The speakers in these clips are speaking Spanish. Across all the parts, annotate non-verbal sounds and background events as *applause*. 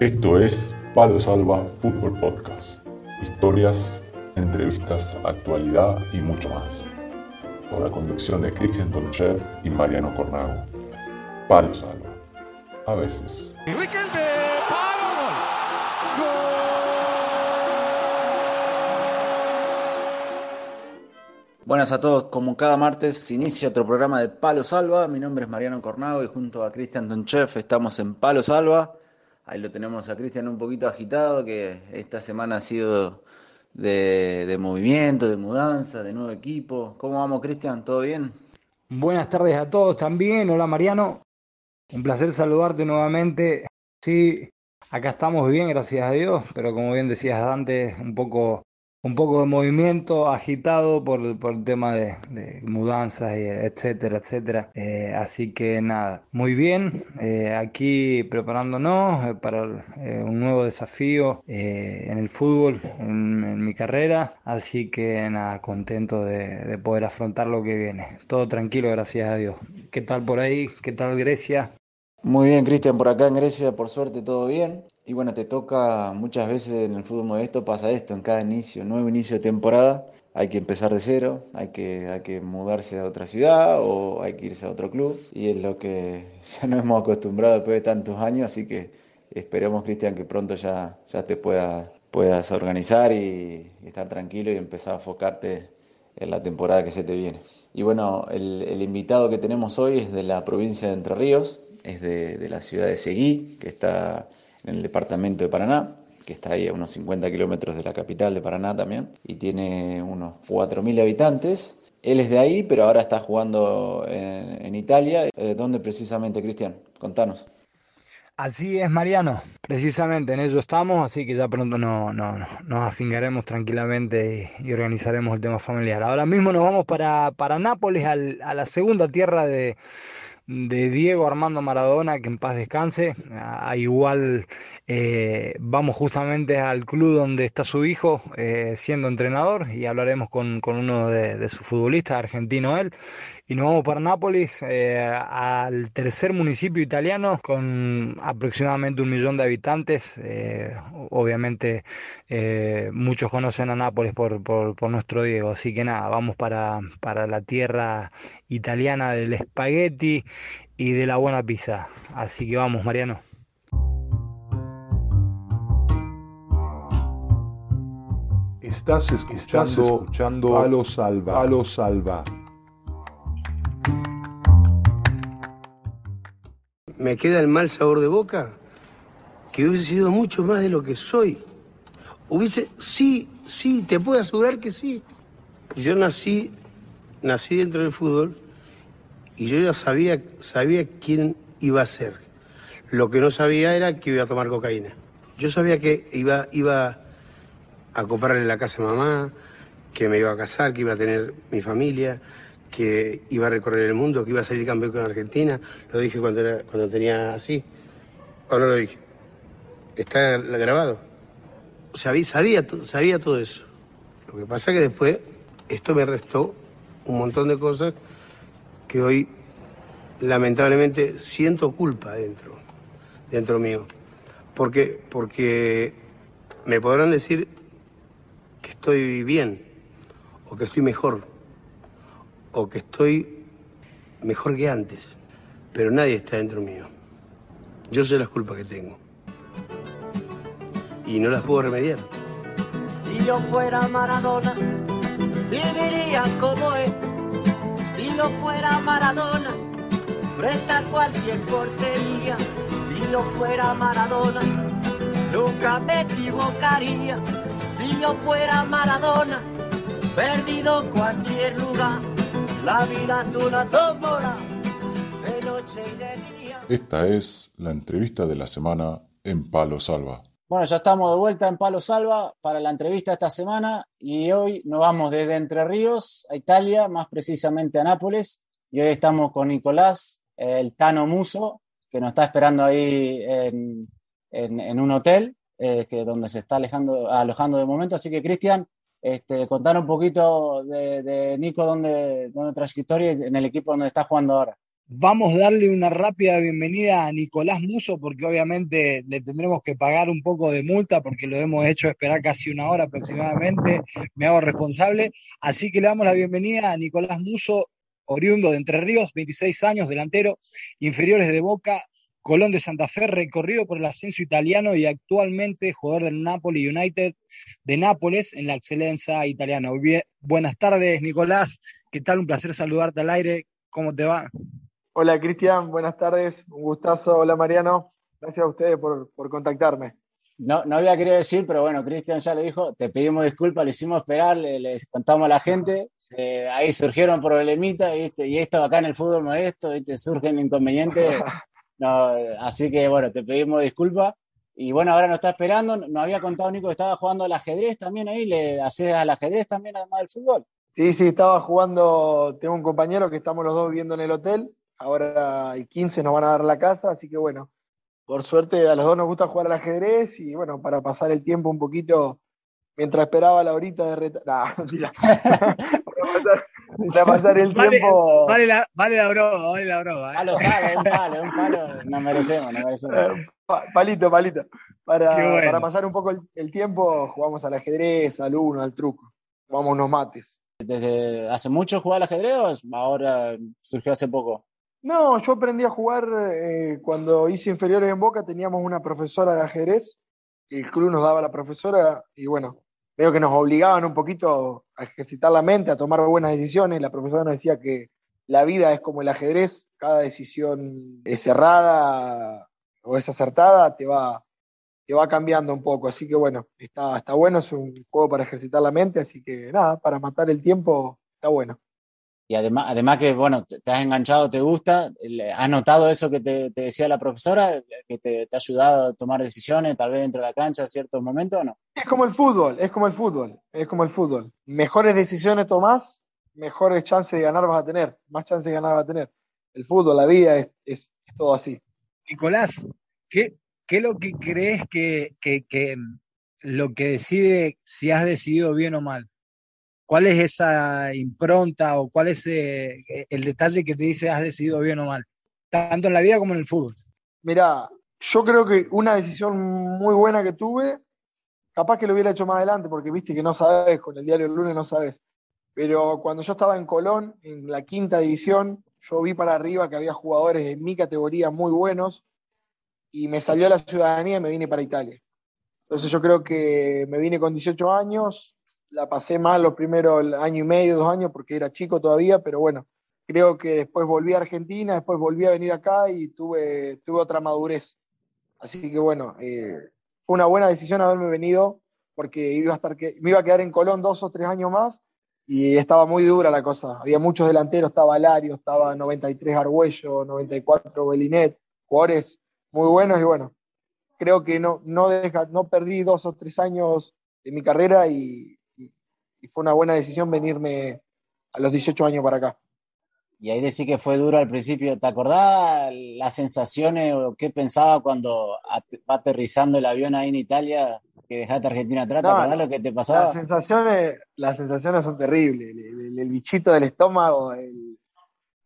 Esto es Palo Salva Fútbol Podcast. Historias, entrevistas, actualidad y mucho más. Con la conducción de Cristian Tonchev y Mariano Cornago. Palo Salva. A veces. Buenas a todos, como cada martes se inicia otro programa de Palo Salva. Mi nombre es Mariano Cornago y junto a Cristian Donchef estamos en Palo Salva. Ahí lo tenemos a Cristian un poquito agitado, que esta semana ha sido de, movimiento, de mudanza, de nuevo equipo. ¿Cómo vamos, Cristian? ¿Todo bien? Buenas tardes a todos también. Hola, Mariano. Un placer saludarte nuevamente. Sí, acá estamos bien, gracias a Dios, pero como bien decías antes, un poco un poco de movimiento agitado por, el tema de, mudanzas, etcétera, etcétera. Eh, así que nada, muy bien, eh, aquí preparándonos eh, para un nuevo desafío en el fútbol, en, mi carrera. Así que nada, contento de, de poder afrontar lo que viene. Todo tranquilo, gracias a Dios. ¿Qué tal por ahí? ¿Qué tal Grecia? Muy bien, Cristian, por acá en Grecia, por suerte todo bien. Y bueno, te toca muchas veces en el fútbol modesto, pasa esto, en cada inicio, nuevo inicio de temporada, hay que empezar de cero, hay que, hay que mudarse a otra ciudad o hay que irse a otro club. Y es lo que *laughs* ya no hemos acostumbrado después de tantos años, así que esperemos, Cristian, que pronto ya, ya te pueda, puedas organizar y, estar tranquilo y empezar a enfocarte en la temporada que se te viene. Y bueno, el invitado que tenemos hoy es de la provincia de Entre Ríos, es de, la ciudad de Seguí, que está en el departamento de Paraná, que está ahí a unos 50 kilómetros de la capital de Paraná también, y tiene unos 4.000 habitantes. Él es de ahí, pero ahora está jugando en, Italia. Eh, ¿Dónde precisamente, Cristian? Contanos. Así es, Mariano. Precisamente en ello estamos, así que ya pronto no, no, nos afincaremos tranquilamente y, organizaremos el tema familiar. Ahora mismo nos vamos para, para Nápoles, a la segunda tierra de, de Diego Armando Maradona, que en paz descanse. A, igual eh, vamos justamente al club donde está su hijo eh, siendo entrenador y hablaremos con, uno de, sus futbolistas, argentino él. Y nos vamos para Nápoles, eh, al tercer municipio italiano con aproximadamente un millón de habitantes. obviamente muchos conocen a Nápoles por, por, nuestro Diego, así que nada, vamos para, para la tierra italiana del espagueti y de la buena pizza. Así que vamos, Mariano. Estás escuchando, escuchando Palo Salva. Palo Salva. Me queda el mal sabor de boca que hubiese sido mucho más de lo que soy. Hubiese, sí, sí, te puedo asegurar que sí. Yo nací, nací dentro del fútbol y yo ya sabía, sabía quién iba a ser. Lo que no sabía era que iba a tomar cocaína. Yo sabía que iba, iba a comprarle la casa a mamá, que me iba a casar, que iba a tener mi familia, que iba a recorrer el mundo, que iba a salir campeón con Argentina. Lo dije cuando, era, cuando tenía así. ¿O no lo dije? Está grabado. Sabía, sabía, sabía todo eso. Lo que pasa es que después esto me restó un montón de cosas que hoy lamentablemente siento culpa dentro, dentro mío. Porque, porque me podrán decir estoy bien, o que estoy mejor, o que estoy mejor que antes, pero nadie está dentro mío. Yo sé las culpas que tengo. Y no las puedo remediar. Si yo fuera Maradona, viviría como es. Si yo fuera Maradona, frente a cualquier portería. Si yo fuera Maradona, nunca me equivocaría si yo fuera Maradona, perdido cualquier lugar, la vida es una tómbola, de noche y de día. Esta es la entrevista de la semana en Palo Salva. Bueno, ya estamos de vuelta en Palo Salva para la entrevista esta semana y hoy nos vamos desde Entre Ríos a Italia, más precisamente a Nápoles. Y hoy estamos con Nicolás, el Tano Muso, que nos está esperando ahí en, en un hotel eh, donde se está alejando, alojando de momento. Así que, Cristian, este, contar un poquito de, Nico, dónde, dónde trayectoria en el equipo donde está jugando ahora. Vamos a darle una rápida bienvenida a Nicolás Muso, porque obviamente le tendremos que pagar un poco de multa, porque lo hemos hecho esperar casi una hora aproximadamente. Me hago responsable. Así que le damos la bienvenida a Nicolás Muso, oriundo de Entre Ríos, 26 años, delantero, inferiores de Boca, Colón de Santa Fe, recorrido por el ascenso italiano y actualmente jugador del Napoli United de Nápoles en la excelencia italiana. buenas tardes, Nicolás. ¿Qué tal? Un placer saludarte al aire. ¿Cómo te va? Hola Cristian, buenas tardes, un gustazo. Hola Mariano, gracias a ustedes por, contactarme. No, no había querido decir, pero bueno, Cristian ya lo dijo, te pedimos disculpas, le hicimos esperar, le, contamos a la gente, ahí surgieron problemitas, ¿viste? y esto acá en el fútbol modesto, ¿viste? surgen inconvenientes, *laughs* así que bueno, te pedimos disculpas. Y bueno, ahora nos está esperando, nos había contado Nico que estaba jugando al ajedrez también ahí, ¿le haces al ajedrez también además del fútbol? Sí, sí, estaba jugando, tengo un compañero que estamos los dos viviendo en el hotel, Ahora el 15 nos van a dar la casa, así que bueno, por suerte a los dos nos gusta jugar al ajedrez y bueno, para pasar el tiempo un poquito mientras esperaba la horita de retar. *laughs* *laughs* para, pasar, el tiempo. Vale la, vale la broma, vale la broma. ¿eh? lo sabe, un palo, un palo. Nos merecemos, nos merecemos. Eh, palito, palito. Para, para pasar un poco el, tiempo, jugamos al ajedrez, al uno, al truco. Jugamos unos mates. ¿Desde hace mucho jugaba al ajedrez o ahora surgió hace poco? No, yo aprendí a jugar eh, cuando hice inferiores en Boca, teníamos una profesora de ajedrez, el club nos daba la profesora y bueno, veo que nos obligaban un poquito a ejercitar la mente, a tomar buenas decisiones. La profesora nos decía que la vida es como el ajedrez, cada decisión es cerrada o es acertada, te va, te va cambiando un poco. Así que bueno, está, está bueno, es un juego para ejercitar la mente, así que nada, para matar el tiempo está bueno y además, además que, bueno, te has enganchado, te gusta, ¿has notado eso que te, decía la profesora, que te, ha ayudado a tomar decisiones, tal vez dentro de la cancha en ciertos momentos o no? Es como el fútbol, es como el fútbol, es como el fútbol. Mejores decisiones tomás, mejores chances de ganar vas a tener, más chances de ganar vas a tener. El fútbol, la vida, es, es, todo así. Nicolás, ¿qué, qué es lo que crees que, que, que lo que decide si has decidido bien o mal? ¿Cuál es esa impronta o cuál es eh, el detalle que te dice has decidido bien o mal? Tanto en la vida como en el fútbol. Mira, yo creo que una decisión muy buena que tuve, capaz que lo hubiera hecho más adelante, porque viste que no sabes, con el diario el lunes no sabes. Pero cuando yo estaba en Colón, en la quinta división, yo vi para arriba que había jugadores de mi categoría muy buenos y me salió la ciudadanía y me vine para Italia. Entonces yo creo que me vine con 18 años, la pasé mal los primeros año y medio, dos años, porque era chico todavía, pero bueno, creo que después volví a Argentina, después volví a venir acá y tuve, tuve otra madurez. Así que bueno, eh, fue una buena decisión haberme venido, porque iba a estar me iba a quedar en Colón dos o tres años más y estaba muy dura la cosa. Había muchos delanteros, estaba Lario, estaba 93 Argüello, 94 Belinet, jugadores muy buenos y bueno, creo que no, no, no perdí dos o tres años de mi carrera y, y fue una buena decisión venirme a los 18 años para acá. Y ahí decís que fue duro al principio. ¿Te acordás las sensaciones o qué pensaba cuando va aterrizando el avión ahí en Italia que dejaste Argentina atrás? ¿Te acordás lo que te pasaba? Las sensaciones, las sensaciones son terribles. El, bichito del estómago,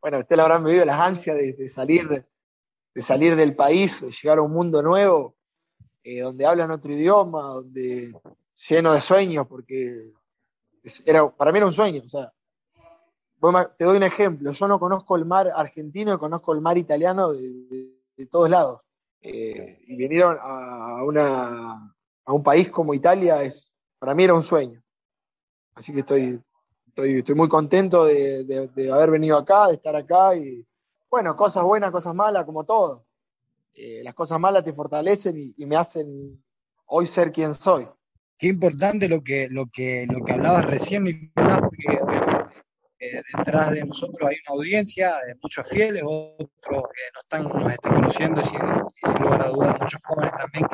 bueno, ustedes lo habrán vivido, las ansias de, salir, de salir del país, de llegar a un mundo nuevo, eh, donde hablan otro idioma, donde lleno de sueños, porque era, para mí era un sueño. O sea, te doy un ejemplo. Yo no conozco el mar argentino, conozco el mar italiano de, todos lados. Eh, y vinieron a, una, a un país como Italia, es, para mí era un sueño. Así que estoy, estoy, muy contento de, haber venido acá, de estar acá. Y bueno, cosas buenas, cosas malas, como todo. Eh, las cosas malas te fortalecen y me hacen hoy ser quien soy qué importante lo que, lo que, lo que hablabas recién, Nicolás, porque eh, detrás de nosotros hay una audiencia, de muchos fieles, otros que nos están, nos están conociendo y sin, lugar a dudas muchos jóvenes también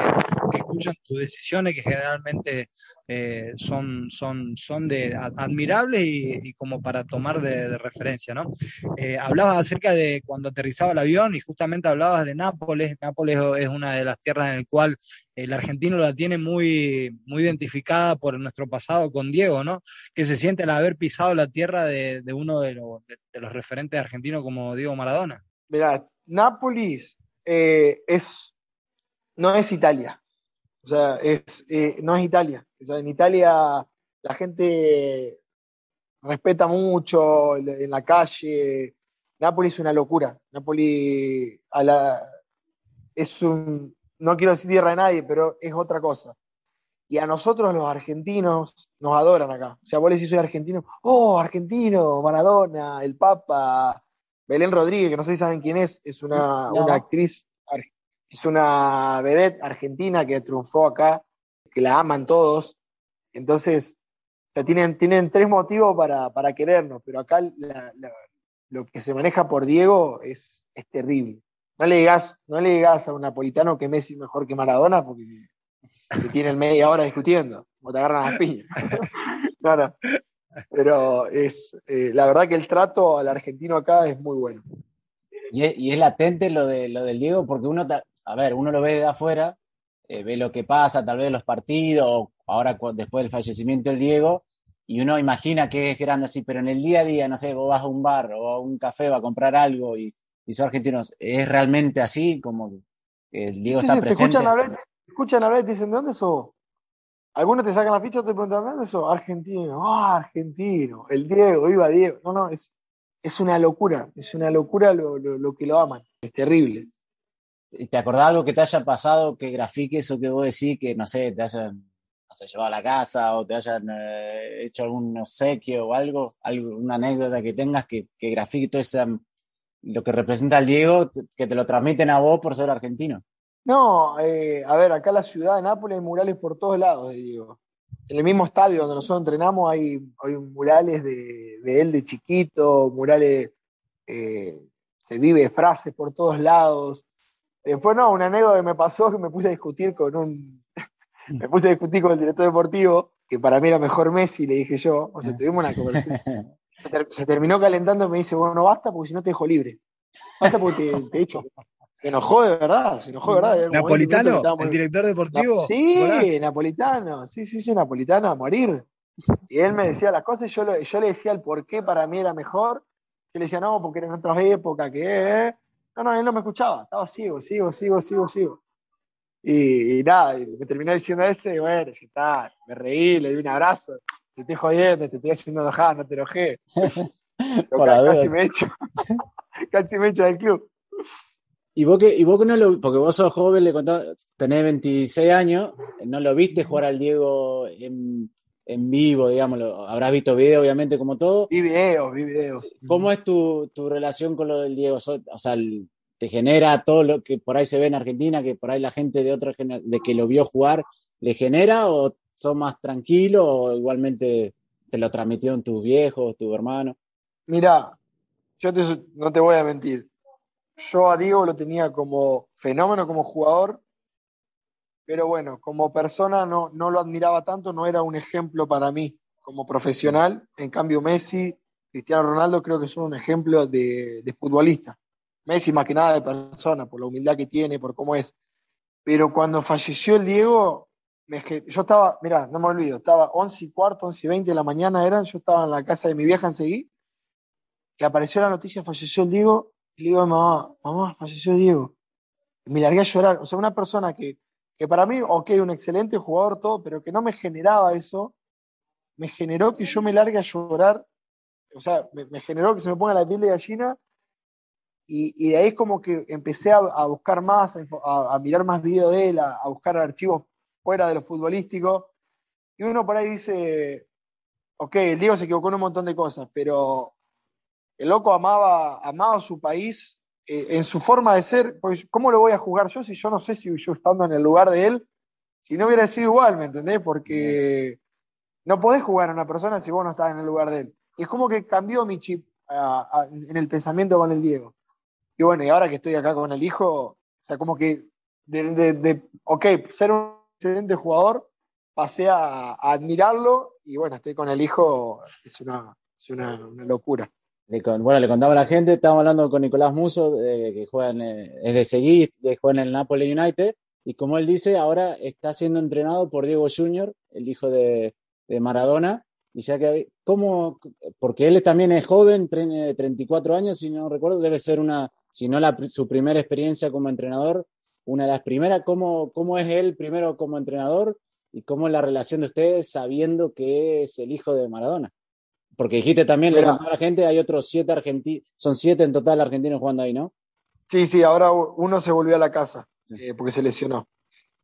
que, escuchan tus decisiones, que generalmente eh, son, son, son de admirables y, como para tomar de, referencia, ¿no? Eh, hablabas acerca de cuando aterrizaba el avión y justamente hablabas de Nápoles. Nápoles es una de las tierras en el cual el argentino la tiene muy, muy identificada por nuestro pasado con Diego, ¿no? Que se siente al haber pisado la tierra de, uno de, los, referentes argentinos como Diego Maradona. Mira, Nápoles eh, es, no es Italia. O sea, es, eh, no es Italia. O sea, en Italia la gente respeta mucho en la calle. Nápoles es una locura. Nápoles a la, es un, no quiero decir tierra de nadie, pero es otra cosa. Y a nosotros los argentinos nos adoran acá. O sea, vos le decís soy argentino, oh, argentino, Maradona, el Papa, Belén Rodríguez, que no sé si saben quién es, es una, No. una actriz, es una vedette argentina que triunfó acá, que la aman todos. Entonces, o sea, tienen, tienen tres motivos para, para querernos, pero acá lo que se maneja por Diego es, es terrible. No le digas, no le digas a un napolitano que Messi es mejor que Maradona porque te tienen media hora discutiendo, o te agarran las piñas. *laughs* no. Pero es, eh, la verdad que el trato al argentino acá es muy bueno. Y es, y es latente lo, de, lo del Diego, porque uno, a ver, uno lo ve de afuera, eh, ve lo que pasa, tal vez los partidos, ahora después del fallecimiento del Diego, y uno imagina que es grande así, pero en el día a día, no sé, vos vas a un bar o a un café, vas a comprar algo y, y sos argentino, ¿es realmente así? Como el Diego Sí, está sí, te presente. escuchan hablar, te escuchan hablar y te dicen, ¿de dónde sos? Algunos te sacan la ficha y te preguntan, ¿de dónde sos? Argentino, ah, argentino, el Diego, viva Diego. No, no, es, es una locura, es una locura lo, lo, lo que lo aman, es terrible. ¿Te acordás algo que te haya pasado, que grafiques o que vos decís que, no sé, te hayan llevado a la casa o te hayan eh, hecho algún obsequio o algo, algo, una anécdota que tengas que, que grafique todo ese, lo que representa el Diego, que te lo transmiten a vos por ser argentino? No, eh, a ver, acá en la ciudad de Nápoles hay murales por todos lados Diego. En el mismo estadio donde nosotros entrenamos hay, hay murales de, de él de chiquito, murales, eh, se vive frases por todos lados. Después, no, una anécdota que me pasó que me puse a discutir con un. *laughs* me puse a discutir con el director deportivo, que para mí era mejor Messi, le dije yo. O sea, tuvimos una conversación. *laughs* Se, ter- se terminó calentando y me dice, bueno, no basta porque si no te dejo libre. Basta porque te, te echo. Se enojó de verdad, se enojó de verdad. Napolitano, el director deportivo. Sí, napolitano, sí, sí, sí, napolitano a morir. Y él me decía las cosas y yo, lo- yo le decía el por qué para mí era mejor. Yo le decía, no, porque era en otras épocas, que... eh". No, no, él no me escuchaba, estaba ciego, ciego, ciego, ciego, ciego. Y, y nada, y me terminó diciendo ese, y bueno, ya está, me reí, le di un abrazo, te estoy jodiendo, te estoy haciendo enojar, no te enojé. *laughs* Casi me echo, *laughs* casi me echo del club. Y vos que, y vos que no lo, porque vos sos joven, le contás, tenés 26 años, no lo viste jugar al Diego en, en vivo, digamos, habrás visto video, obviamente, como todo. Vi videos, vi videos. ¿Cómo es tu, tu relación con lo del Diego? O sea, ¿te genera todo lo que por ahí se ve en Argentina, que por ahí la gente de otra de que lo vio jugar, le genera o sos más tranquilo o igualmente te lo transmitieron tus viejos, tu hermano? Mira, yo te- no te voy a mentir. Yo a Diego lo tenía como fenómeno, como jugador, pero bueno, como persona no, no lo admiraba tanto, no era un ejemplo para mí como profesional. En cambio, Messi, Cristiano Ronaldo creo que son un ejemplo de, de futbolista. Messi más que nada de persona, por la humildad que tiene, por cómo es. Pero cuando falleció el Diego, yo estaba, mira, no me olvido, estaba 11 y cuarto, 11 y 20 de la mañana eran, yo estaba en la casa de mi vieja en que apareció la noticia, falleció el Diego, y le digo a mi mamá, mamá, falleció Diego. Y me largué a llorar. O sea, una persona que, que para mí, ok, un excelente jugador, todo, pero que no me generaba eso, me generó que yo me largue a llorar. O sea, me, generó que se me ponga la piel de gallina. Y, de ahí es como que empecé a, buscar más, a, mirar más videos de él, a, a buscar archivos fuera de lo futbolístico. Y uno por ahí dice, ok, el Diego se equivocó en un montón de cosas, pero el loco amaba, amaba su país eh, en su forma de ser. Pues, ¿Cómo lo voy a jugar yo si yo no sé si yo estando en el lugar de él, si no hubiera sido igual, ¿me entendés? Porque no podés jugar a una persona si vos no estás en el lugar de él. Y es como que cambió mi chip en el pensamiento con el Diego. Y bueno, y ahora que estoy acá con el hijo, o sea, como que de, de, de ok, ser un excelente jugador, pasé a, admirarlo y bueno, estoy con el hijo, es una, es una locura. Le con- bueno, le contaba a la gente, estábamos hablando con Nicolás Muso, eh, que juega en, eh, es de Seguí, que juega en el Napoli United, y como él dice, ahora está siendo entrenado por Diego Junior, el hijo de, de Maradona, Y ya que, ¿cómo? Porque él también es joven, tiene 34 años, si no recuerdo, debe ser una, si no la, su primera experiencia como entrenador, una de las primeras. ¿Cómo, ¿Cómo es él primero como entrenador y cómo es la relación de ustedes sabiendo que es el hijo de Maradona? Porque dijiste también, le a la gente, hay otros siete argentinos, son siete en total argentinos jugando ahí, ¿no? Sí, sí, ahora uno se volvió a la casa eh, porque se lesionó.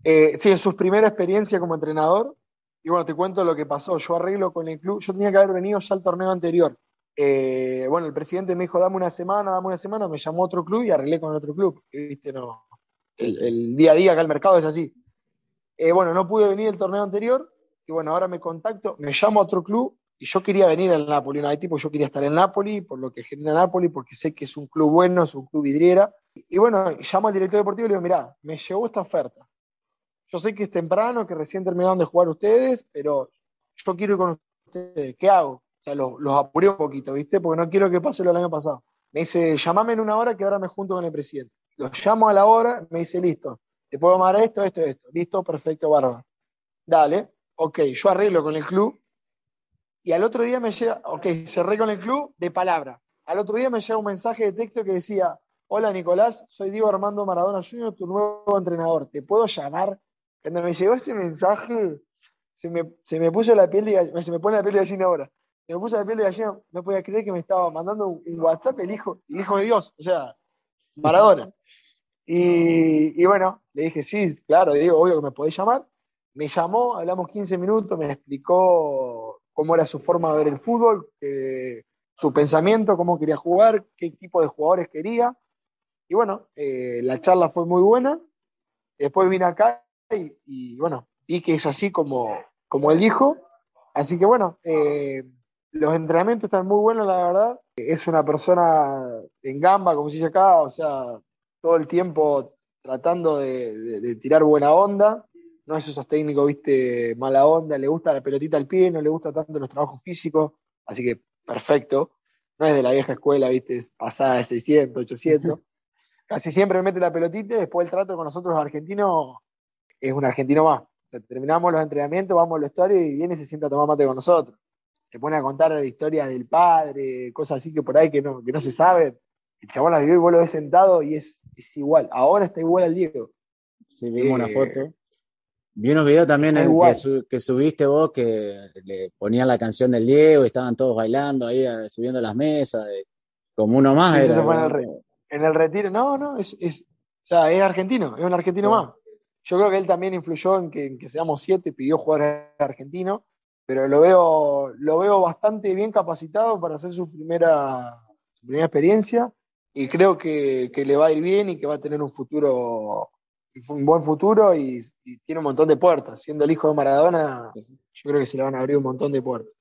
Eh, sí, es su primera experiencia como entrenador. Y bueno, te cuento lo que pasó. Yo arreglo con el club. Yo tenía que haber venido ya al torneo anterior. Eh, bueno, el presidente me dijo, dame una semana, dame una semana. Me llamó otro club y arreglé con otro club. ¿Viste? No, el, día a día acá el mercado es así. bueno, no pude venir el torneo anterior. Y bueno, ahora me contacto, me llamo a otro club y yo quería venir al Napoli United, porque yo quería estar en Napoli, por lo que genera Napoli, porque sé que es un club bueno, es un club vidriera. Y bueno, llamo al director deportivo y le digo, mirá, me llegó esta oferta. Yo sé que es temprano, que recién terminaron de jugar ustedes, pero yo quiero ir con ustedes. ¿Qué hago? O sea, los, los apuré un poquito, ¿viste? Porque no quiero que pase lo del año pasado. Me dice, llamame en una hora que ahora me junto con el presidente. Los llamo a la hora, me dice, listo, te puedo llamar esto, esto, esto. Listo, perfecto, bárbaro. Dale, ok, yo arreglo con el club, y al otro día me llega, ok, cerré con el club de palabra. Al otro día me llega un mensaje de texto que decía, hola Nicolás, soy Diego Armando Maradona Jr., tu nuevo entrenador, ¿te puedo llamar? Cuando me llegó ese mensaje, se me, puso la piel de se me pone la piel de gallina ahora. Se me puso la piel de gallina, no podía creer que me estaba mandando un, WhatsApp el hijo, el hijo de Dios, o sea, Maradona. Y, y, bueno, le dije, sí, claro, Diego, obvio que me podés llamar. Me llamó, hablamos 15 minutos, me explicó cómo era su forma de ver el fútbol, su pensamiento, cómo quería jugar, qué tipo de jugadores quería. Y bueno, eh, la charla fue muy buena. Después vine acá y, bueno, vi que es así como, como él dijo. Así que bueno, eh, los entrenamientos están muy buenos, la verdad. Es una persona en gamba, como se dice acá, o sea, todo el tiempo tratando de tirar buena onda no es esos técnicos, viste, mala onda, le gusta la pelotita al pie, no le gusta tanto los trabajos físicos, así que perfecto. No es de la vieja escuela, viste, es pasada de 600, 800. *laughs* Casi siempre mete la pelotita y después el trato con nosotros los argentinos es un argentino más. O sea, terminamos los entrenamientos, vamos al vestuario y viene y se sienta a tomar mate con nosotros. Se pone a contar la historia del padre, cosas así que por ahí que no, que no se saben. El chabón la vivió y vos lo ves sentado y es, es igual. Ahora está igual al Diego. Sí, vimos una eh, foto. Vi unos videos también en que, subiste vos que le ponían la canción del Diego y estaban todos bailando ahí, eh, subiendo las mesas, como uno más. en, el retiro, no, no, es, es, o sea, es argentino, es un argentino más. Yo creo que él también influyó en que, que seamos siete, pidió jugar argentino, pero lo veo, lo veo bastante bien capacitado para hacer su primera, su primera experiencia y creo que, que le va a ir bien y que va a tener un futuro un buen futuro y, tiene un montón de puertas. Siendo el hijo de Maradona, yo creo que se le van a abrir un montón de puertas.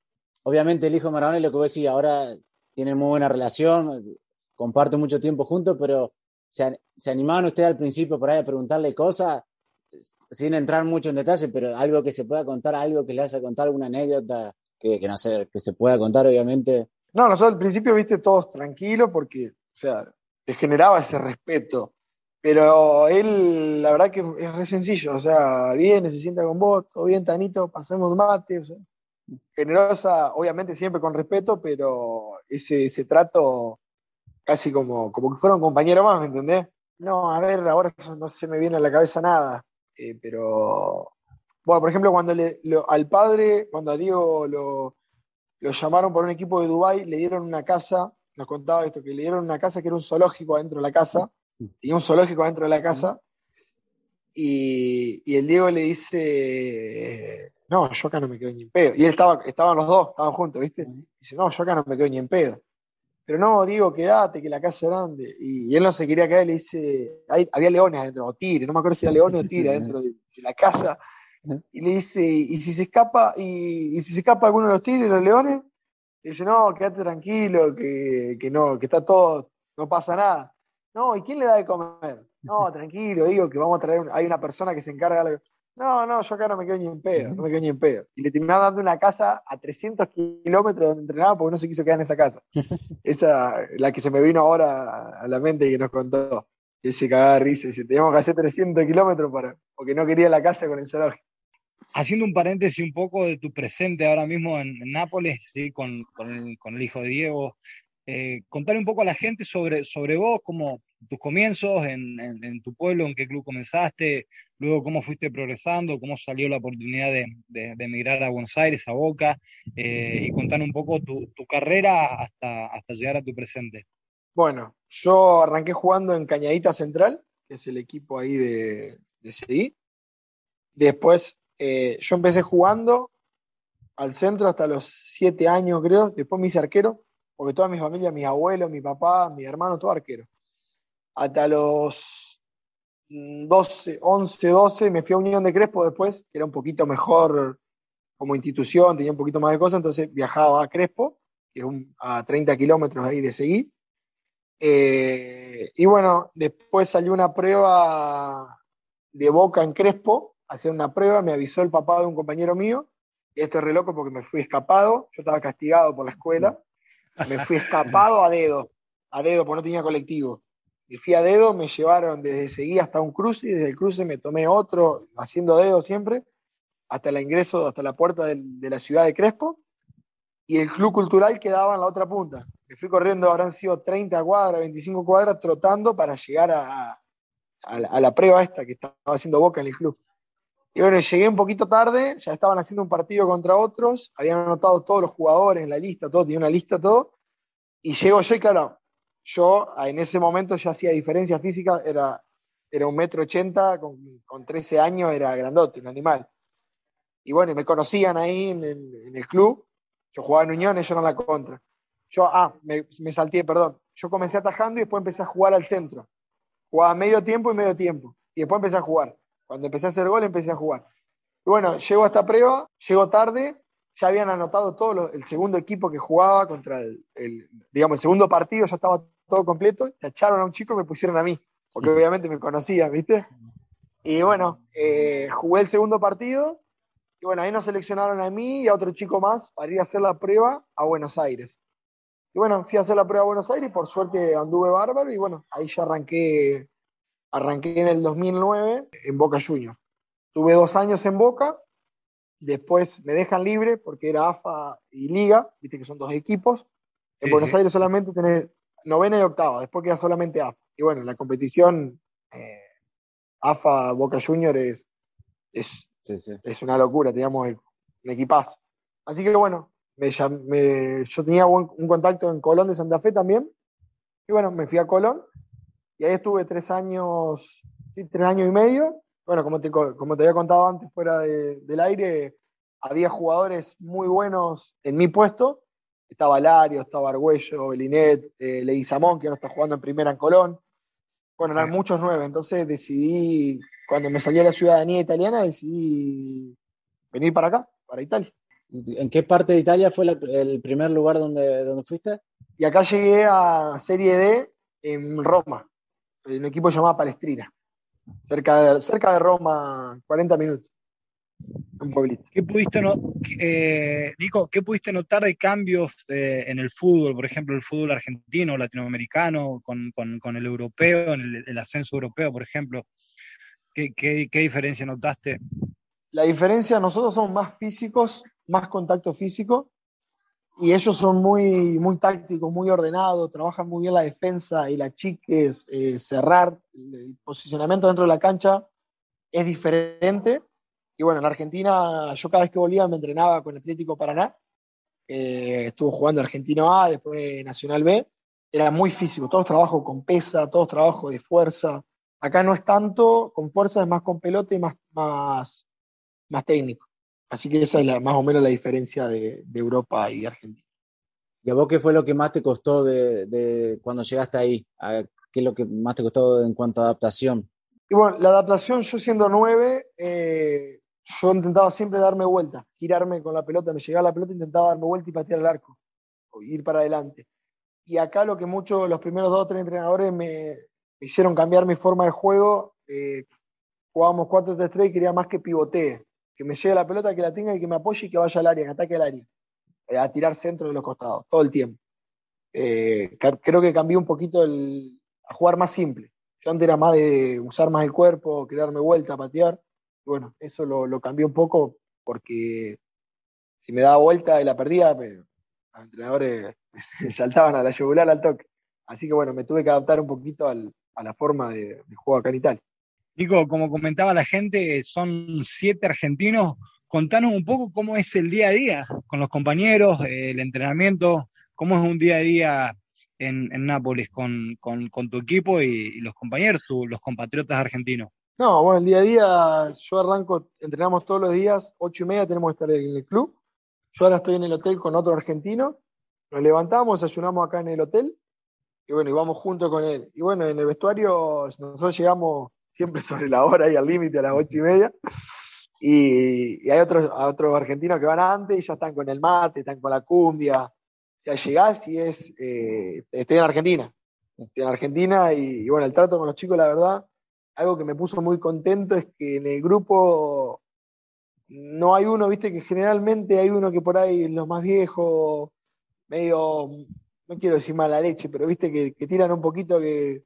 Obviamente el hijo de Maradona es lo que vos decís, ahora tiene muy buena relación, comparte mucho tiempo juntos, pero ¿se, se animaban ustedes al principio por ahí a preguntarle cosas, sin entrar mucho en detalle, pero algo que se pueda contar, algo que le haya contado, alguna anécdota que, que no sé, que se pueda contar, obviamente? No, nosotros al principio, viste, todos tranquilos porque, o sea, te generaba ese respeto pero él, la verdad que es re sencillo, o sea, viene, se sienta con vos, todo bien, Tanito, pasemos mate, o sea, generosa, obviamente siempre con respeto, pero ese, ese trato casi como, como que fuera un compañero más, ¿me entendés? No, a ver, ahora no se me viene a la cabeza nada, eh, pero, bueno, por ejemplo, cuando le, al padre, cuando a Diego lo, lo llamaron por un equipo de Dubái, le dieron una casa, nos contaba esto, que le dieron una casa que era un zoológico adentro de la casa, tenía un zoológico dentro de la casa y, y, el Diego le dice, no, yo acá no me quedo ni en pedo. Y él estaba, estaban los dos, estaban juntos, ¿viste? Dice, no, yo acá no me quedo ni en pedo. Pero no, Diego, quédate, que la casa es grande. Y, él no se quería quedar, le dice, había leones adentro, o tigres, no me acuerdo si era leones o tigres *laughs* adentro de, la casa. Y le dice, ¿y si se escapa, y, si se escapa alguno de los tigres, los leones? Le dice, no, quédate tranquilo, que, que no, que está todo, no pasa nada. No, ¿y quién le da de comer? No, *laughs* tranquilo, digo que vamos a traer, hay una persona que se encarga de No, no, yo acá no me quedo ni en pedo, no me quedo ni en pedo. Y le terminaron dando una casa a 300 kilómetros donde entrenaba porque no se quiso quedar en esa casa. *laughs* Esa, la que se me vino ahora a la mente y que nos contó. Ese cagada de risa, dice, teníamos que hacer 300 kilómetros para, porque no quería la casa con el zoológico. haciendo un paréntesis un poco de tu presente ahora mismo en, Nápoles, ¿sí? con, el, con, el, hijo de Diego, eh, contar un poco a la gente sobre, sobre vos, cómo tus comienzos en, en, tu pueblo, en qué club comenzaste, luego cómo fuiste progresando, cómo salió la oportunidad de, de, emigrar a Buenos Aires, a Boca, eh, y contar un poco tu, tu, carrera hasta, hasta llegar a tu presente. Bueno, yo arranqué jugando en Cañadita Central, que es el equipo ahí de, de CI. Después eh, yo empecé jugando al centro hasta los siete años, creo. Después me hice arquero, porque toda mi familia, mis abuelos, mi papá, mi hermano, todo arquero. Hasta los 12, 11, 12 me fui a Unión de Crespo después, que era un poquito mejor como institución, tenía un poquito más de cosas, entonces viajaba a Crespo, que es a 30 kilómetros ahí de seguir. Eh, y bueno, después salió una prueba de Boca en Crespo, hacer una prueba, me avisó el papá de un compañero mío, y esto es re loco porque me fui escapado, yo estaba castigado por la escuela, me fui escapado a dedo, a dedo porque no tenía colectivo. Me fui a dedo, me llevaron desde Seguí hasta un cruce, y desde el cruce me tomé otro, haciendo dedo siempre, hasta el ingreso, hasta la puerta de, la ciudad de Crespo, y el club cultural quedaba en la otra punta. Me fui corriendo, habrán sido 30 cuadras, 25 cuadras, trotando para llegar a, a la prueba esta que estaba haciendo Boca en el club. Y bueno, llegué un poquito tarde, ya estaban haciendo un partido contra otros, habían anotado todos los jugadores en la lista, todo, tenía una lista, todo. Y llego yo y claro, yo en ese momento ya hacía diferencia física, era, era un metro ochenta, con, con 13 años era grandote, un animal. Y bueno, me conocían ahí en el, club, yo jugaba en Unión, ellos en la contra. Yo, ah, me, me salté, perdón. Yo comencé atajando y después empecé a jugar al centro. Jugaba medio tiempo y medio tiempo. Y después empecé a jugar. Cuando empecé a hacer gol, empecé a jugar. Y bueno, llego a esta prueba, llego tarde, ya habían anotado todo el segundo equipo que jugaba contra el, digamos, el segundo partido, ya estaba todo completo, echaron a un chico y me pusieron a mí, porque obviamente me conocían, ¿viste? Y bueno, eh, jugué el segundo partido, y bueno, ahí nos seleccionaron a mí y a otro chico más para ir a hacer la prueba a Buenos Aires. Y bueno, fui a hacer la prueba a Buenos Aires, por suerte anduve bárbaro, y bueno, ahí ya arranqué Arranqué en el 2009 en Boca Juniors. Tuve dos años en Boca, después me dejan libre porque era AFA y Liga, viste que son dos equipos. En Buenos Aires solamente tenés novena y octava, después queda solamente AFA. Y bueno, la competición eh, AFA Boca Juniors es, es, una locura, teníamos un equipazo. Así que bueno, me, yo tenía un contacto en Colón de Santa Fe también. Y bueno, me fui a Colón y ahí estuve tres años, tres años y medio. Bueno, como te, como te había contado antes fuera del aire, había jugadores muy buenos en mi puesto. Estaba Lario, estaba Argüello, Belinet, eh, Leguizamón, que ahora está jugando en primera en Colón. Bueno, eran muchos nueve, entonces decidí, cuando me salió la ciudadanía italiana, decidí venir para acá, para Italia. ¿En qué parte de Italia fue el primer lugar donde, donde fuiste? Y acá llegué a Serie D en Roma un equipo llamado Palestrina, cerca de, cerca de Roma, 40 minutos. Un pueblito. ¿Qué pudiste eh, Nico, ¿qué pudiste notar de cambios eh, en el fútbol, por ejemplo, el fútbol argentino, latinoamericano, con, el europeo, en el, ascenso europeo, por ejemplo? ¿Qué, qué diferencia notaste? La diferencia, nosotros somos más físicos, más contacto físico, y ellos son muy, muy tácticos, muy ordenados, trabajan muy bien la defensa y la chiques, eh, cerrar, el posicionamiento dentro de la cancha es diferente. Y bueno, en Argentina yo cada vez que volvía me entrenaba con Atlético Paraná, eh, estuvo jugando Argentino A, después Nacional B, era muy físico, todos trabajo con pesa, todos trabajo de fuerza. Acá no es tanto con fuerza, es más con pelota y más, más, más técnico. Así que esa es la, más o menos la diferencia de, Europa y Argentina. ¿Y a vos qué fue lo que más te costó de, cuando llegaste ahí? ¿Qué es lo que más te costó en cuanto a adaptación? Y bueno, la adaptación, yo siendo nueve, eh, yo intentaba siempre darme vuelta, girarme con la pelota, me llegaba la pelota, intentaba darme vuelta y patear el arco, o ir para adelante. Y acá lo que muchos, los primeros dos o tres entrenadores me, hicieron cambiar mi forma de juego, eh, jugábamos 4-3-3 y quería más que pivotee que me llegue la pelota, que la tenga y que me apoye y que vaya al área, que ataque al área, eh, a tirar centro de los costados, todo el tiempo. Eh, creo que cambié un poquito el, a jugar más simple. Yo antes era más de usar más el cuerpo, darme vuelta, patear. bueno, eso lo, lo cambié un poco porque si me daba vuelta y la perdía, pero los entrenadores *laughs* me saltaban a la yugular al toque. Así que bueno, me tuve que adaptar un poquito al, a la forma de, de juego acá en Italia. Nico, como comentaba la gente, son siete argentinos. Contanos un poco cómo es el día a día con los compañeros, eh, el entrenamiento, cómo es un día a día en, Nápoles con, tu equipo y, los compañeros, los compatriotas argentinos. No, bueno, el día a día yo arranco, entrenamos todos los días, ocho y media tenemos que estar en el club. Yo ahora estoy en el hotel con otro argentino. Nos levantamos, ayunamos acá en el hotel y bueno, y vamos junto con él. Y bueno, en el vestuario nosotros llegamos siempre sobre la hora y al límite a las ocho y media. Y, y, hay otros, otros argentinos que van antes y ya están con el mate, están con la cumbia. O sea, llegás y es, eh, estoy en Argentina. Estoy en Argentina y, y, bueno, el trato con los chicos, la verdad, algo que me puso muy contento es que en el grupo no hay uno, viste, que generalmente hay uno que por ahí, los más viejos, medio, no quiero decir mala leche, pero viste que, que tiran un poquito que,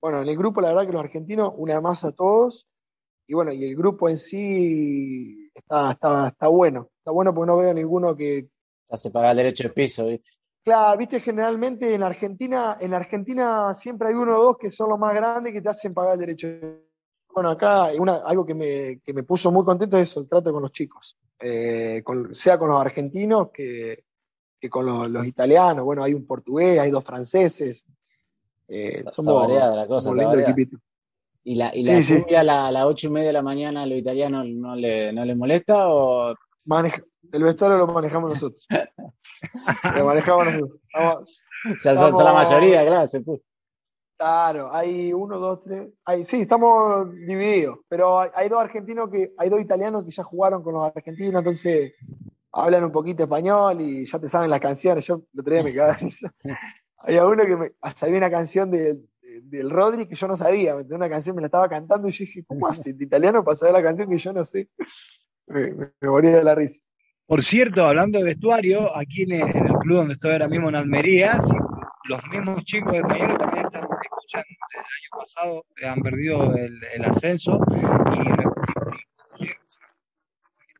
bueno, en el grupo la verdad que los argentinos, una más a todos, y bueno, y el grupo en sí está, está, está bueno, está bueno porque no veo ninguno que... Hace pagar el derecho de piso, ¿viste? Claro, viste, generalmente en Argentina, en Argentina siempre hay uno o dos que son los más grandes que te hacen pagar el derecho. Bueno, acá una, algo que me, que me puso muy contento es el trato con los chicos, eh, con, sea con los argentinos que, que con los, los, italianos. Bueno, hay un portugués, hay dos franceses. Eh, somos, variada la cosa, somos lindo equipito. ¿Y la, y la sí, a las ocho y media de la mañana a los italianos no le, no le molesta o...? Maneja, el vestuario lo manejamos nosotros. *laughs* lo manejamos nosotros. Vamos, ya son, son, la mayoría, claro, se puso. Claro, hay uno, dos, tres. Hay, sí, estamos divididos. Pero hay, hay, dos argentinos que, hay dos italianos que ya jugaron con los argentinos, entonces hablan un poquito español y ya te saben las canciones. Yo el otro día me cagaba Hay uno que me, hasta había una canción de, de, del Rodri que yo no sabía. Una canción me la estaba cantando y yo dije, ¿cómo hace el italiano para saber la canción que yo no sé? Me, me, me moría de la risa. Por cierto, hablando de vestuario, aquí en el, club donde estoy ahora mismo en Almería, los mismos chicos españoles también están, escuchan desde el año pasado, han perdido el, ascenso y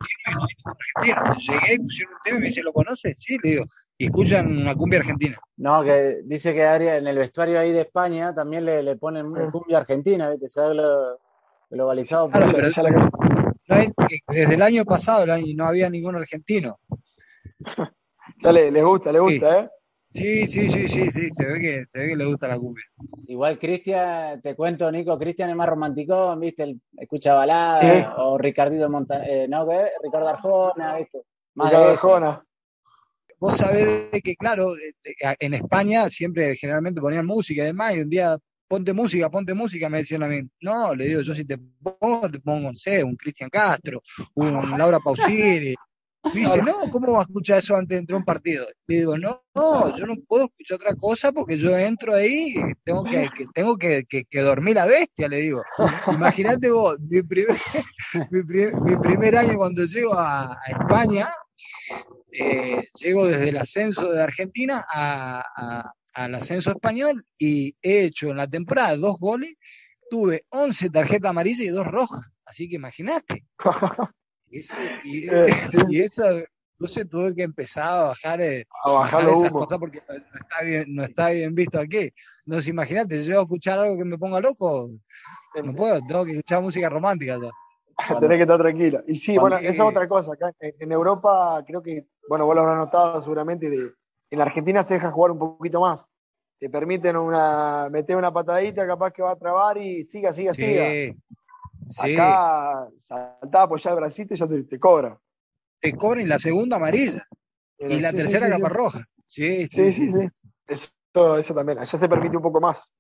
argentina. Llegué y pusieron un tema y me dice, ¿lo conoces? Sí, le digo. Y escuchan una cumbia argentina. No, que dice que en el vestuario ahí de España también le, le ponen cumbia argentina, ¿viste? Se ha globalizado. Claro, pero no hay, desde el año pasado no había ningún argentino. *laughs* Dale, les gusta, les gusta, sí. ¿eh? Sí, sí, sí, sí, sí, se ve que, se ve que le gusta la cumbia. Igual Cristian, te cuento, Nico, Cristian es más romántico, ¿viste? El, escucha balada, sí. o Ricardito Monta eh, no, ¿qué? Ricardo Arjona, ¿viste? Más Ricardo Arjona. Vos sabés que, claro, en España siempre generalmente ponían música y demás, y un día ponte música, ponte música, me decían a mí. No, le digo, yo si te pongo, te pongo, no sé, un Cristian Castro, un Laura Pausini, me dice, no, ¿cómo va a escuchar eso antes de entrar a un partido? Le digo, no, no, yo no puedo escuchar otra cosa porque yo entro ahí y tengo que, que tengo que, que, que, dormir la bestia, le digo. Imagínate vos, mi primer, *laughs* mi, primer, mi primer, año cuando llego a, a España, eh, llego desde el ascenso de Argentina a, a, al ascenso español y he hecho en la temporada dos goles, tuve 11 tarjetas amarillas y dos rojas, así que imaginaste. *laughs* Y eso, y, y eso, entonces tuve que empezar a bajar, eh, a bajar, bajar esas cosas porque no está, bien, no está bien visto aquí. Entonces, imagínate, si yo a escuchar algo que me ponga loco, no puedo, tengo que escuchar música romántica. Cuando, *laughs* Tenés que estar tranquilo. Y sí, bueno, esa es otra cosa. Acá en, en, Europa, creo que, bueno, vos lo habrás notado seguramente, de, en Argentina se deja jugar un poquito más. Te permiten una, meter una patadita, capaz que va a trabar y siga, siga, sí. siga. Sí. Acá saltaba apoyar el bracito y ya te, te cobra. Te cobran la segunda amarilla. Pero y la sí, tercera sí, capa roja. Sí, sí, sí. sí. Eso, eso, también. Allá se permite un poco más.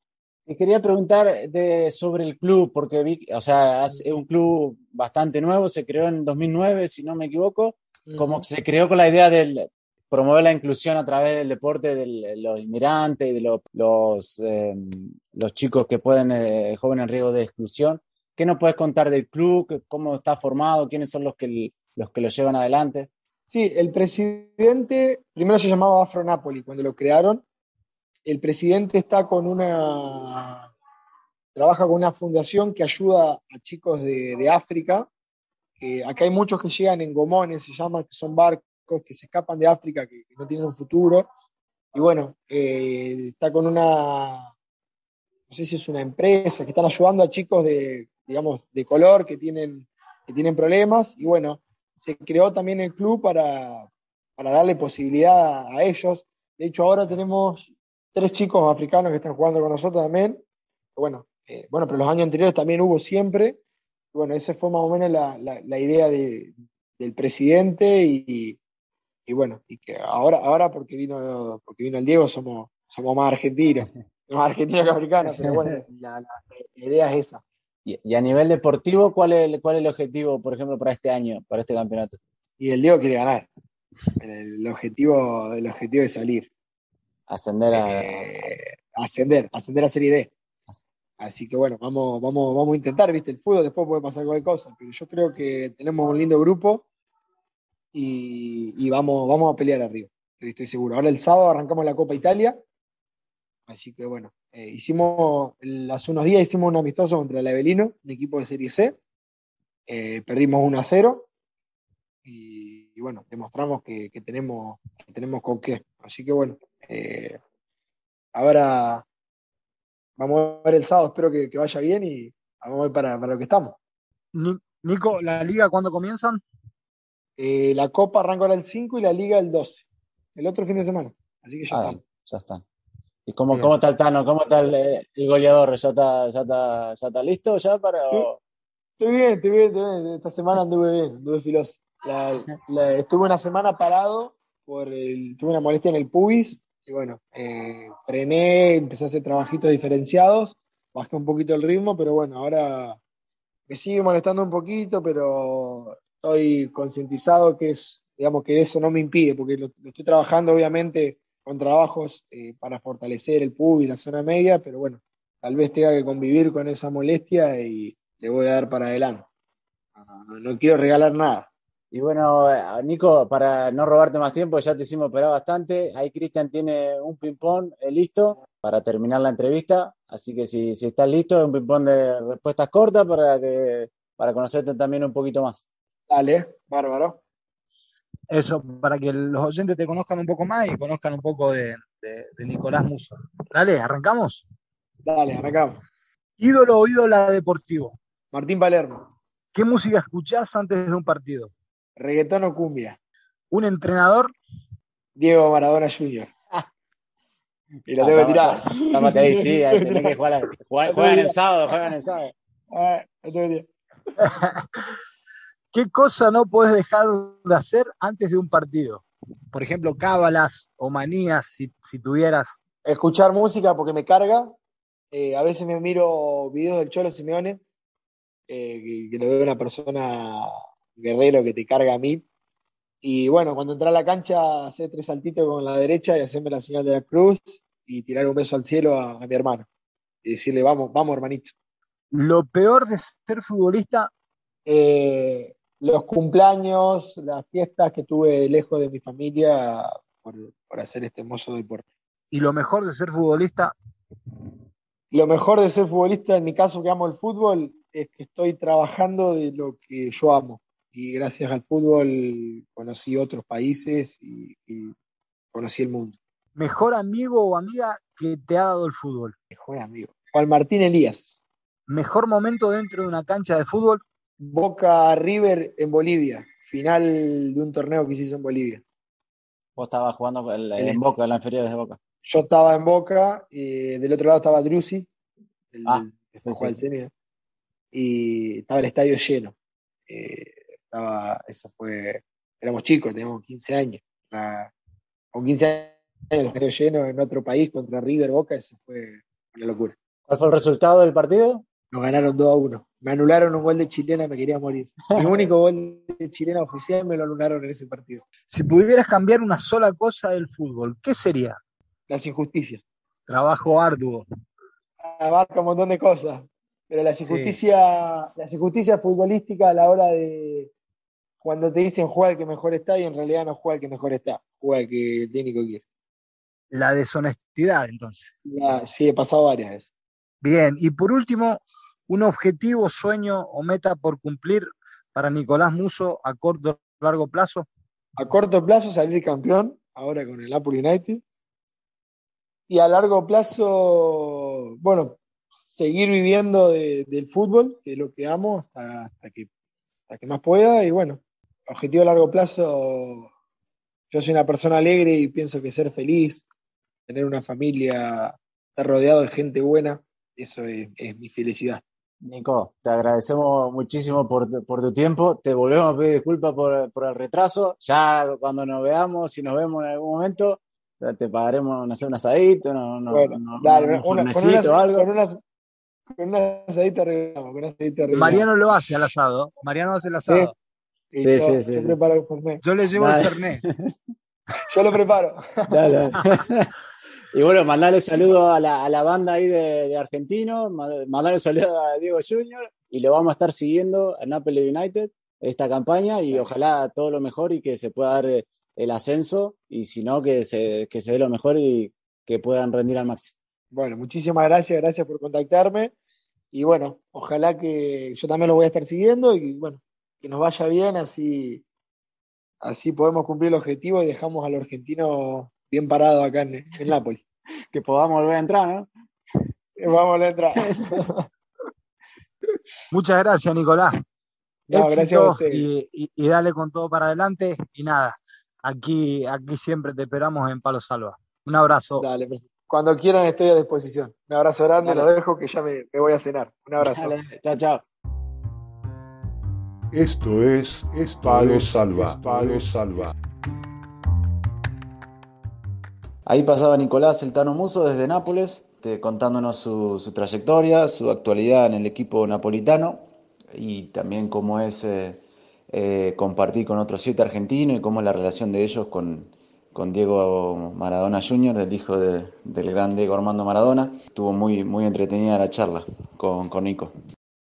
Te quería preguntar de, sobre el club, porque vi, o sea, es un club bastante nuevo, se creó en 2009, si no me equivoco, mm. como se creó con la idea de promover la inclusión a través del deporte de los inmigrantes y de los, los, eh, los chicos que pueden, eh, jóvenes en riesgo de exclusión. ¿Qué nos puedes contar del club? ¿Cómo está formado? ¿Quiénes son los que, los que lo llevan adelante? Sí, el presidente, primero se llamaba Afro Napoli cuando lo crearon. El presidente está con una, trabaja con una fundación que ayuda a chicos de, África que acá hay muchos que llegan en gomones, se llama, que son barcos que se escapan de África, que, que no tienen un futuro. Y bueno, eh, está con una, no sé si es una empresa, que están ayudando a chicos de, digamos, de color que tienen, que tienen problemas. Y bueno, se creó también el club para, para darle posibilidad a, ellos. De hecho, ahora tenemos tres chicos africanos que están jugando con nosotros también. Bueno, eh, bueno, pero los años anteriores también hubo siempre. Bueno, esa fue más o menos la, la, la idea de, del presidente y, y, bueno, y que ahora, ahora porque vino, porque vino el Diego somos, somos más argentinos, *laughs* *laughs* más argentinos que africanos, pero bueno, *laughs* la, la, la idea es esa. Y, y, a nivel deportivo, ¿cuál es, ¿cuál es el objetivo, por ejemplo, para este año, para este campeonato? Y el Diego quiere ganar. El, objetivo, el objetivo es salir. Ascender a. Eh, ascender, ascender a Serie D. Así que bueno, vamos, vamos, vamos a intentar, viste, el fútbol después puede pasar cualquier cosa, pero yo creo que tenemos un lindo grupo y, y vamos, vamos a pelear arriba, estoy seguro. Ahora el sábado arrancamos la Copa Italia, así que bueno, eh, hicimos, hace unos días hicimos un amistoso contra el Avelino, un equipo de Serie C, eh, perdimos 1 a 0 y, y bueno, demostramos que, que, tenemos, que tenemos con qué. Así que bueno, eh, ahora vamos a ver el sábado, espero que, que vaya bien y vamos a ver para, para, lo que estamos. Nico, ¿la liga cuándo comienzan? Eh, la Copa arranca ahora el 5 y la liga el 12, el otro fin de semana. Así que ya ah, están. Ya están. ¿Y cómo, cómo está el Tano? ¿Cómo está el, el, goleador? ¿Ya está, ya, está, ¿Ya está listo ya para...? Estoy, estoy bien, estoy bien, estoy bien. Esta semana anduve bien, anduve filoso. La, la, estuve una semana parado, por el, tuve una molestia en el pubis, y bueno, eh, frené, empecé a hacer trabajitos diferenciados, bajé un poquito el ritmo, pero bueno, ahora me sigue molestando un poquito, pero estoy concientizado que es, digamos que eso no me impide, porque lo, lo estoy trabajando obviamente con trabajos eh, para fortalecer el pub y la zona media, pero bueno, tal vez tenga que convivir con esa molestia y le voy a dar para adelante. No, no quiero regalar nada. Y bueno, Nico, para no robarte más tiempo, ya te hicimos operar bastante. Ahí Cristian tiene un ping-pong eh, listo para terminar la entrevista. Así que si, si estás listo, un ping-pong de respuestas cortas para, que, para conocerte también un poquito más. Dale, bárbaro. Eso, para que los oyentes te conozcan un poco más y conozcan un poco de, de, de Nicolás Muso. Dale, ¿arrancamos? Dale, arrancamos. Ídolo o ídola deportivo. Martín Palermo. ¿Qué música escuchás antes de un partido? reggaetón o cumbia. Un entrenador. Diego Maradona Jr. *laughs* y lo ah, tengo que tirar. Tómate ahí, sí, ahí tenés que jugar. jugar juegan el sábado, juegan el sábado. *laughs* Ah, *laughs* ¿Qué cosa no puedes dejar de hacer antes de un partido? Por ejemplo, cábalas o manías, si, si tuvieras. Escuchar música porque me carga. Eh, a veces me miro videos del Cholo Simeone, eh, que, que lo veo una persona guerrero que te carga a mí. Y bueno, cuando entré a la cancha, hacer tres saltitos con la derecha y hacerme la señal de la cruz y tirar un beso al cielo a, a mi hermano. Y decirle, vamos, vamos, hermanito. Lo peor de ser futbolista. Eh, los cumpleaños, las fiestas que tuve lejos de mi familia por, por hacer este hermoso deporte. ¿Y lo mejor de ser futbolista? Lo mejor de ser futbolista, en mi caso que amo el fútbol, es que estoy trabajando de lo que yo amo y gracias al fútbol conocí otros países y, y, conocí el mundo. ¿Mejor amigo o amiga que te ha dado el fútbol? Mejor amigo. Juan Martín Elías. ¿Mejor momento dentro de una cancha de fútbol? Boca River en Bolivia, final de un torneo que se hizo en Bolivia. Vos estabas jugando en, en Boca, en la inferior de Boca. Yo estaba en Boca, y del otro lado estaba Drusi, el, ah, el, sí, sí. y estaba el estadio lleno. Eh, estaba, eso fue, éramos chicos, teníamos 15 años. La, con 15 años, el estadio lleno en otro país contra River Boca, eso fue una locura. ¿Cuál fue el resultado del partido? Nos ganaron 2 a 1. Me anularon un gol de chilena, me quería morir. Mi *laughs* único gol de chilena oficial me lo anularon en ese partido. Si pudieras cambiar una sola cosa del fútbol, ¿qué sería? Las injusticias. Trabajo arduo. Abarca un montón de cosas, pero la injusticia, sí. la injusticia futbolística a la hora de, cuando te dicen juega el que mejor está y en realidad no juega el que mejor está, juega el que el técnico quiere. La deshonestidad, entonces. La, sí, he pasado varias veces. Bien, y por último, un objetivo, sueño o meta por cumplir para Nicolás Muso a corto o largo plazo? A corto plazo salir campeón, ahora con el Apple United. Y a largo plazo, bueno, seguir viviendo de- del fútbol, que es lo que amo, hasta, que, hasta que más pueda. Y bueno, objetivo a largo plazo, yo soy una persona alegre y pienso que ser feliz, tener una familia, estar rodeado de gente buena, eso es, es mi felicidad. Nico, te agradecemos muchísimo por, tu- por tu tiempo. Te volvemos a pedir disculpas por, por el retraso. Ya cuando nos veamos, si nos vemos en algún momento, te pagaremos, no sé, un asadito, no, no, Bueno, no- dale, un una- con, una, o algo. con, una, con una asadita arreglamos, con una asadita arreglamos. Mariano lo hace al asado. Mariano hace el asado. Sí, yo, sí, sí, yo sí. Yo le llevo Dale. el Fernet. Yo lo preparo. Dale, dale. *laughs* Y bueno, mandarle saludos a la, a la banda ahí de, de Argentino, ma- mandarle saludos a Diego Junior y lo vamos a estar siguiendo a Napoli United esta campaña y ojalá todo lo mejor y que se pueda dar eh, el ascenso y si no, que se, que se dé lo mejor y que puedan rendir al máximo. Bueno, muchísimas gracias, gracias por contactarme. Y bueno, ojalá que yo también lo voy a estar siguiendo y bueno, que nos vaya bien, así, así podemos cumplir el objetivo y dejamos al argentino bien parado acá en, en *laughs* Nápoles. Que podamos volver a entrar, ¿no? Vamos a la entrada. *laughs* Muchas gracias, Nicolás. No, gracias a y, y- y dale con todo para adelante. Y nada, aquí, aquí siempre te esperamos en Palo Salva. Un abrazo. Dale, perfecto. cuando quieran estoy a disposición. Un abrazo grande, Dale. lo dejo que ya me, me voy a cenar. Un abrazo. Dale, chao, chao. Esto es, esto Palo es Salva, Palo Salva. Ahí pasaba Nicolás El Tano Muso desde Nápoles, contándonos su, su trayectoria, su actualidad en el equipo napolitano y también cómo es eh, eh, compartir con otros siete argentinos y cómo es la relación de ellos con, con Diego Maradona Jr., el hijo de- del gran Diego Armando Maradona. Estuvo muy, muy entretenida la charla con, con Nico.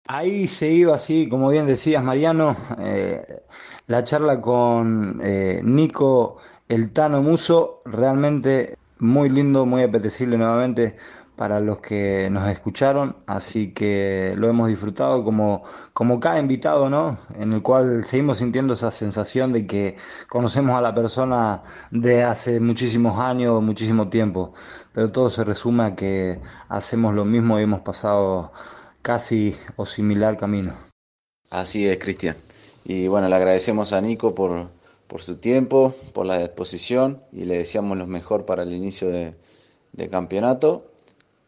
Ahí se iba así, como bien decías, Mariano, eh, la charla con Nico El Tano Muso, realmente muy lindo, muy apetecible nuevamente para los que nos escucharon, así que lo hemos disfrutado como, como cada invitado, ¿no? En el cual seguimos sintiendo esa sensación de que conocemos a la persona de hace muchísimos años, muchísimo tiempo, pero todo se resume a que hacemos lo mismo y hemos pasado casi o similar camino. Así es, Cristian. Y bueno, le agradecemos a Nico por, por su tiempo, por la disposición y le deseamos lo mejor para el inicio de, campeonato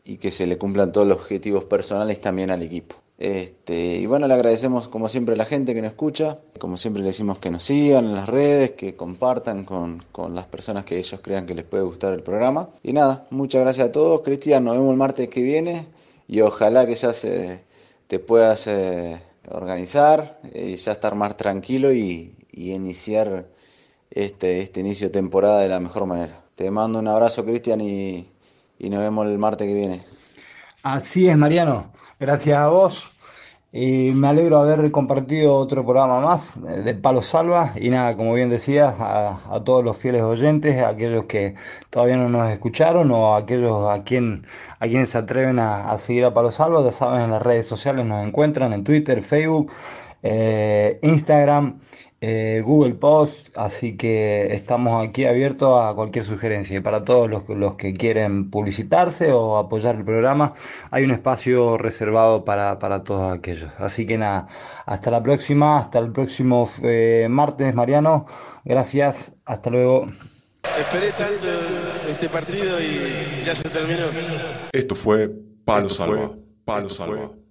y que se le cumplan todos los objetivos personales también al equipo. Este, y bueno, le agradecemos como siempre a la gente que nos escucha, como siempre le decimos que nos sigan en las redes, que compartan con, con las personas que ellos crean que les puede gustar el programa. Y nada, muchas gracias a todos, Cristian, nos vemos el martes que viene y ojalá que ya se, te puedas eh, organizar y ya estar más tranquilo y, y iniciar este, este inicio de temporada de la mejor manera. Te mando un abrazo, Cristian, y, y nos vemos el martes que viene. Así es, Mariano. Gracias a vos. Y me alegro de haber compartido otro programa más de Palo Salva. Y nada, como bien decías, a, a todos los fieles oyentes, a aquellos que todavía no nos escucharon o a aquellos a, quien, a quienes se atreven a, a seguir a Palo Salva, ya saben, en las redes sociales nos encuentran en Twitter, Facebook, eh, Instagram, eh, Google Post, así que estamos aquí abiertos a cualquier sugerencia. Y para todos los, los que quieren publicitarse o apoyar el programa, hay un espacio reservado para, para todos aquellos. Así que nada, hasta la próxima, hasta el próximo eh, martes, Mariano. Gracias, hasta luego. Esperé tanto este partido y ya se terminó. Esto fue Palo Salva. Palo Salva.